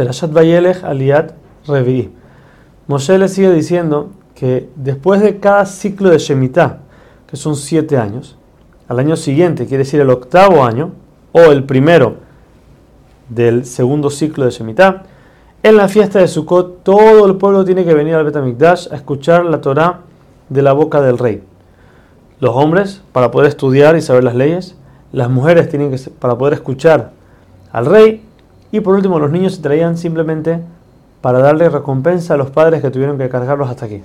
Perashat Vayelech Aliat Revi. Moshe le sigue diciendo que después de cada ciclo de Shemitah, que son siete años, al año siguiente, quiere decir el octavo año, o el primero del segundo ciclo de Shemitah, en la fiesta de Sukkot todo el pueblo tiene que venir al Betamikdash a escuchar la Torah de la boca del rey. Los hombres para poder estudiar y saber las leyes, las mujeres tienen que para poder escuchar al rey y por último los niños se traían simplemente para darle recompensa a los padres que tuvieron que cargarlos hasta aquí.